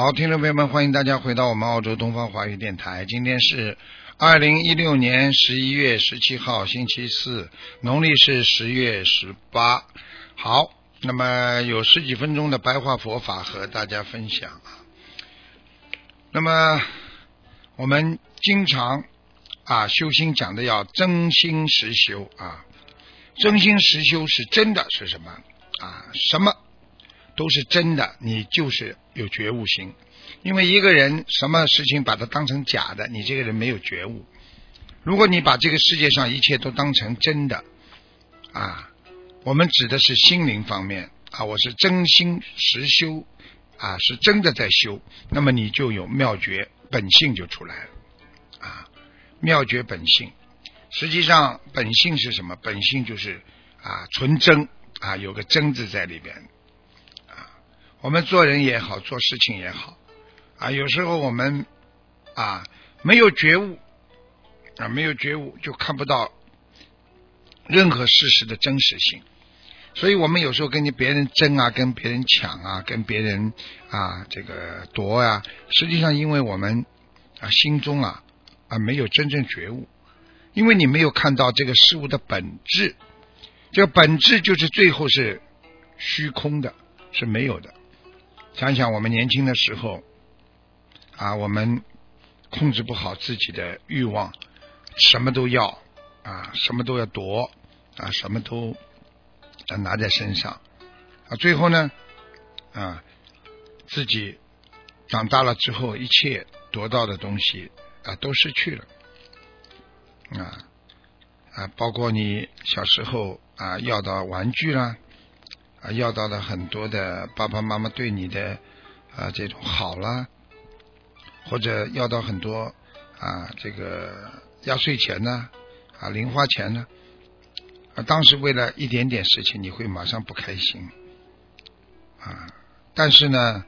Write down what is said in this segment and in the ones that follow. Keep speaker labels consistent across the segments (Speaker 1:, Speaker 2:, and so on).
Speaker 1: 好，听众朋友们，欢迎大家回到我们澳洲东方华语电台。今天是二零一六年十一月十七号，星期四，农历是十月十八。好，那么有十几分钟的白话佛法和大家分享啊。那么我们经常啊修心讲的要真心实修啊，真心实修是真的是什么啊？什么都是真的，你就是有觉悟心。因为一个人什么事情把它当成假的，你这个人没有觉悟。如果你把这个世界上一切都当成真的啊，我们指的是心灵方面啊，我是真心实修啊，是真的在修，那么你就有妙觉本性就出来了啊，妙觉本性。实际上本性是什么？本性就是啊纯真啊，有个真字在里边。我们做人也好，做事情也好。啊，有时候我们啊没有觉悟啊，没有觉悟就看不到任何事实的真实性，所以我们有时候跟你别人争啊，跟别人抢啊，跟别人啊这个夺啊，实际上因为我们啊心中啊啊没有真正觉悟，因为你没有看到这个事物的本质，这个本质就是最后是虚空的，是没有的。想想我们年轻的时候。啊，我们控制不好自己的欲望，什么都要啊，什么都要夺啊，什么都要拿在身上啊，最后呢啊，自己长大了之后，一切得到的东西啊都失去了啊啊，包括你小时候啊要的玩具啦，啊要到了很多的爸爸妈妈对你的啊这种好啦。或者要到很多啊，这个压岁钱呢，啊，零花钱呢，啊，当时为了一点点事情，你会马上不开心啊。但是呢，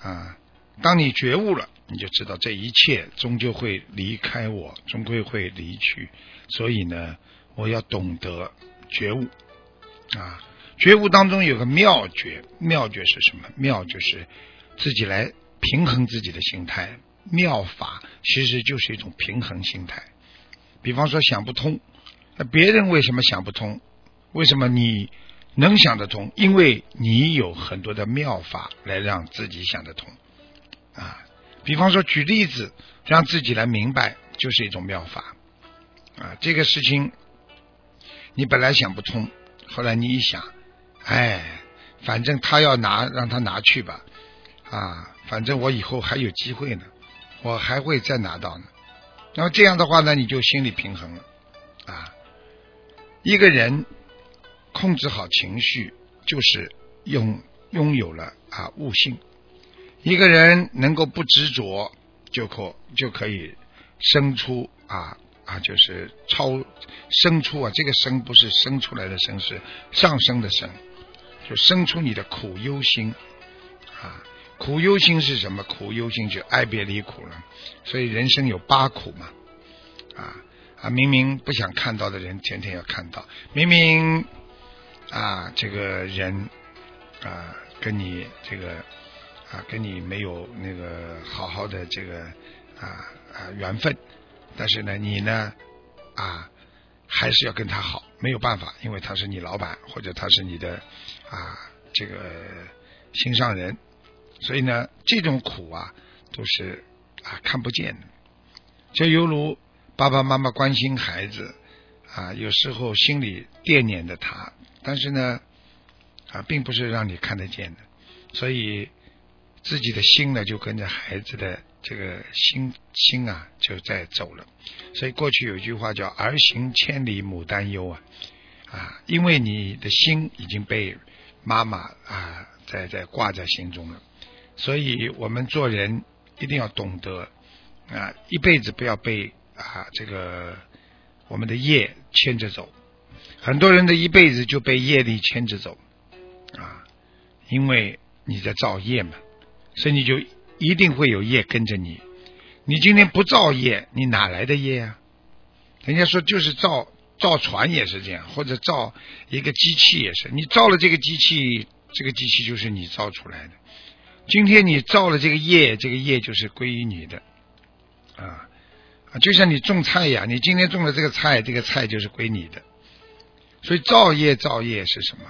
Speaker 1: 啊，当你觉悟了，你就知道这一切终究会离开我，终归会离去。所以呢，我要懂得觉悟啊。觉悟当中有个妙诀，妙诀是什么？妙就是自己来。平衡自己的心态，妙法其实就是一种平衡心态。比方说想不通，那别人为什么想不通？为什么你能想得通？因为你有很多的妙法来让自己想得通啊。比方说举例子，让自己来明白，就是一种妙法啊。这个事情你本来想不通，后来你一想，哎，反正他要拿，让他拿去吧啊。反正我以后还有机会呢，我还会再拿到呢。那么这样的话呢，你就心理平衡了啊。一个人控制好情绪，就是拥拥有了啊悟性。一个人能够不执着，就可就可以生出啊啊，就是超生出啊。这个生不是生出来的生，是上升的升，就生出你的苦忧心啊。苦忧心是什么？苦忧心就爱别离苦了，所以人生有八苦嘛，啊啊，明明不想看到的人，天天要看到；明明啊，这个人啊，跟你这个啊，跟你没有那个好好的这个啊啊缘分，但是呢，你呢啊，还是要跟他好，没有办法，因为他是你老板，或者他是你的啊这个心上人。所以呢，这种苦啊，都是啊看不见的，就犹如爸爸妈妈关心孩子啊，有时候心里惦念着他，但是呢啊，并不是让你看得见的，所以自己的心呢，就跟着孩子的这个心心啊，就在走了。所以过去有句话叫“儿行千里母担忧”啊啊，因为你的心已经被妈妈啊在在挂在心中了。所以我们做人一定要懂得啊，一辈子不要被啊这个我们的业牵着走。很多人的一辈子就被业力牵着走啊，因为你在造业嘛，所以你就一定会有业跟着你。你今天不造业，你哪来的业啊？人家说就是造造船也是这样，或者造一个机器也是。你造了这个机器，这个机器就是你造出来的。今天你造了这个业，这个业就是归于你的啊啊！就像你种菜呀，你今天种了这个菜，这个菜就是归你的。所以造业造业是什么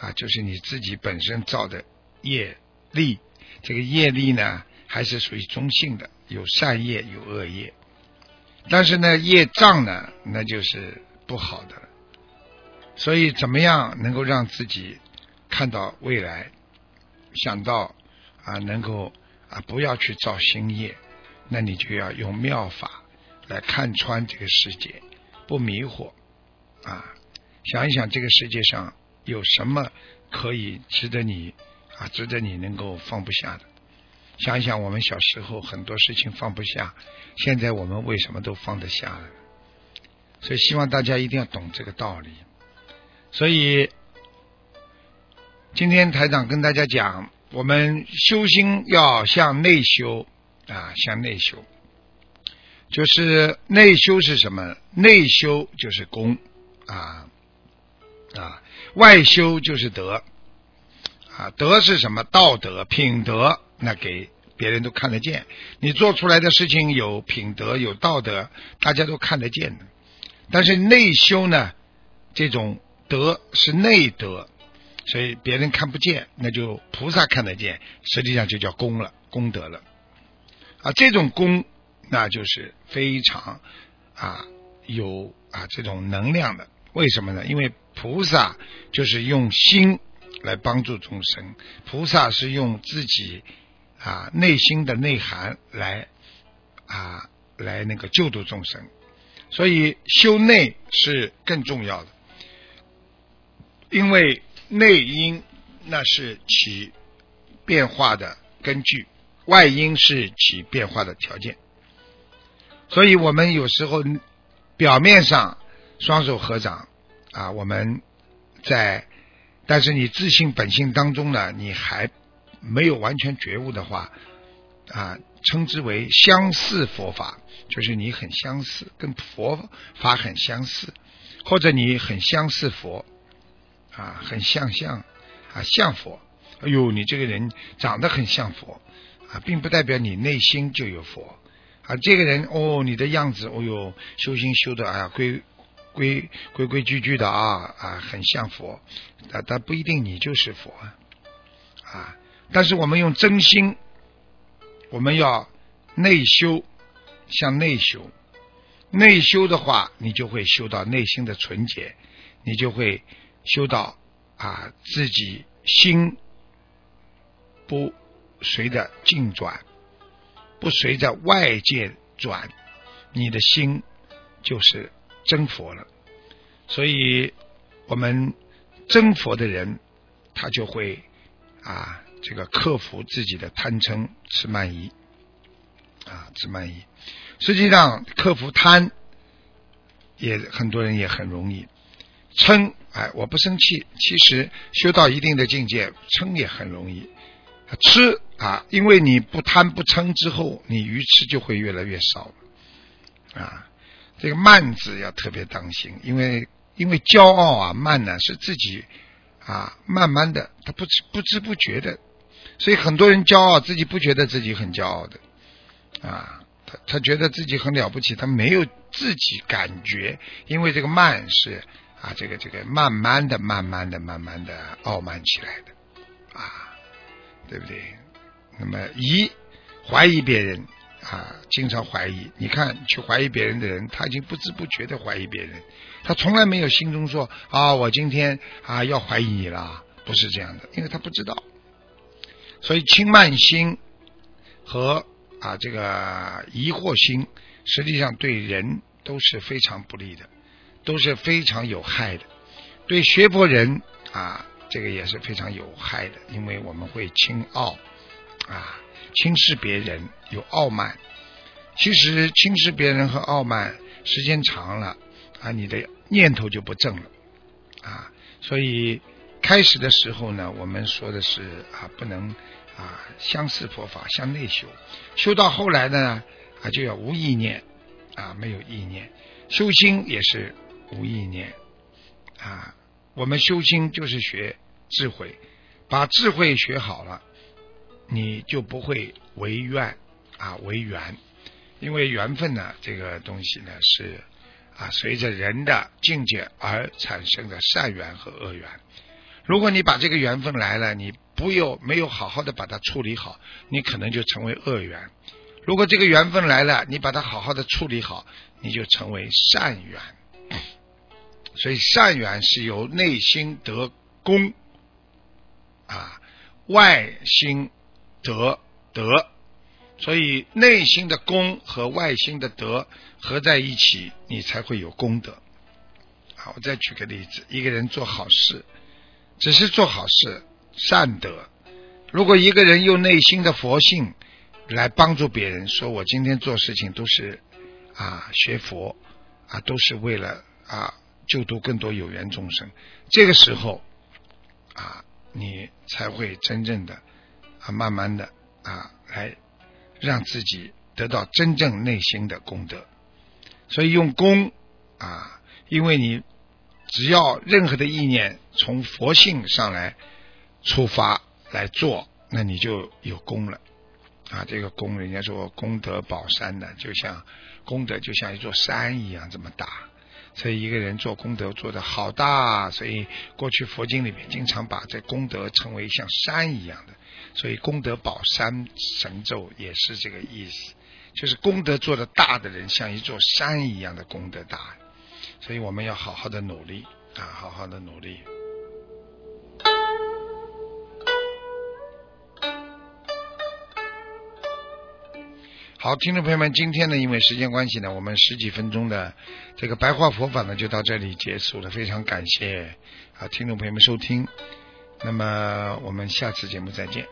Speaker 1: 啊？就是你自己本身造的业力。这个业力呢，还是属于中性的，有善业有恶业。但是呢，业障呢，那就是不好的。所以，怎么样能够让自己看到未来，想到啊，能够啊，不要去造新业，那你就要用妙法来看穿这个世界，不迷惑啊。想一想，这个世界上有什么可以值得你啊，值得你能够放不下的？想一想，我们小时候很多事情放不下，现在我们为什么都放得下了？所以希望大家一定要懂这个道理。所以今天台长跟大家讲，我们修心要向内修啊，向内修，就是内修是什么？内修就是功啊啊，外修就是德啊，德是什么？道德、品德。那给别人都看得见，你做出来的事情有品德有道德，大家都看得见的。但是内修呢，这种德是内德，所以别人看不见，那就菩萨看得见，实际上就叫功了，功德了。啊，这种功那就是非常啊有啊这种能量的。为什么呢？因为菩萨就是用心来帮助众生，菩萨是用自己。啊，内心的内涵来啊，来那个救度众生，所以修内是更重要的，因为内因那是起变化的根据，外因是起变化的条件，所以我们有时候表面上双手合掌啊，我们在，但是你自信本性当中呢，你还。没有完全觉悟的话，啊，称之为相似佛法，就是你很相似，跟佛法很相似，或者你很相似佛，啊，很像像啊像佛。哎呦，你这个人长得很像佛，啊，并不代表你内心就有佛。啊，这个人哦，你的样子，哦呦，修心修的哎呀，规规规规矩矩的啊啊，很像佛，啊，但不一定你就是佛啊。但是我们用真心，我们要内修，向内修。内修的话，你就会修到内心的纯洁，你就会修到啊自己心不随着境转，不随着外界转，你的心就是真佛了。所以，我们真佛的人，他就会啊。这个克服自己的贪嗔痴慢疑啊，痴慢疑。实际上，克服贪也很多人也很容易。嗔，哎，我不生气。其实修到一定的境界，嗔也很容易。吃啊，因为你不贪不嗔之后，你愚痴就会越来越少啊。这个慢字要特别当心，因为因为骄傲啊，慢呢是自己啊，慢慢的，他不知不知不觉的。所以很多人骄傲，自己不觉得自己很骄傲的啊，他他觉得自己很了不起，他没有自己感觉，因为这个慢是啊，这个这个慢慢的、慢慢的、慢慢的傲慢起来的啊，对不对？那么疑怀疑别人啊，经常怀疑，你看去怀疑别人的人，他已经不知不觉的怀疑别人，他从来没有心中说啊，我今天啊要怀疑你了，不是这样的，因为他不知道。所以轻慢心和啊这个疑惑心，实际上对人都是非常不利的，都是非常有害的。对学佛人啊，这个也是非常有害的，因为我们会轻傲啊，轻视别人，有傲慢。其实轻视别人和傲慢时间长了啊，你的念头就不正了啊。所以开始的时候呢，我们说的是啊，不能啊相似佛法，向内修。修到后来呢啊，就要无意念啊，没有意念。修心也是无意念啊。我们修心就是学智慧，把智慧学好了，你就不会为怨啊为缘，因为缘分呢这个东西呢是啊随着人的境界而产生的善缘和恶缘。如果你把这个缘分来了，你不有没有好好的把它处理好，你可能就成为恶缘。如果这个缘分来了，你把它好好的处理好，你就成为善缘。所以善缘是由内心得功啊，外心得德，所以内心的功和外心的德合在一起，你才会有功德。好，我再举个例子，一个人做好事，只是做好事善德。如果一个人用内心的佛性来帮助别人，说我今天做事情都是啊学佛啊，都是为了啊。救度更多有缘众生，这个时候啊，你才会真正的啊，慢慢的啊，来让自己得到真正内心的功德。所以用功啊，因为你只要任何的意念从佛性上来出发来做，那你就有功了啊。这个功，人家说功德宝山的，就像功德就像一座山一样这么大。所以一个人做功德做的好大，所以过去佛经里面经常把这功德称为像山一样的，所以功德宝山神咒也是这个意思，就是功德做的大的人像一座山一样的功德大，所以我们要好好的努力啊，好好的努力。好，听众朋友们，今天呢，因为时间关系呢，我们十几分钟的这个白话佛法呢，就到这里结束了。非常感谢啊，听众朋友们收听。那么我们下次节目再见。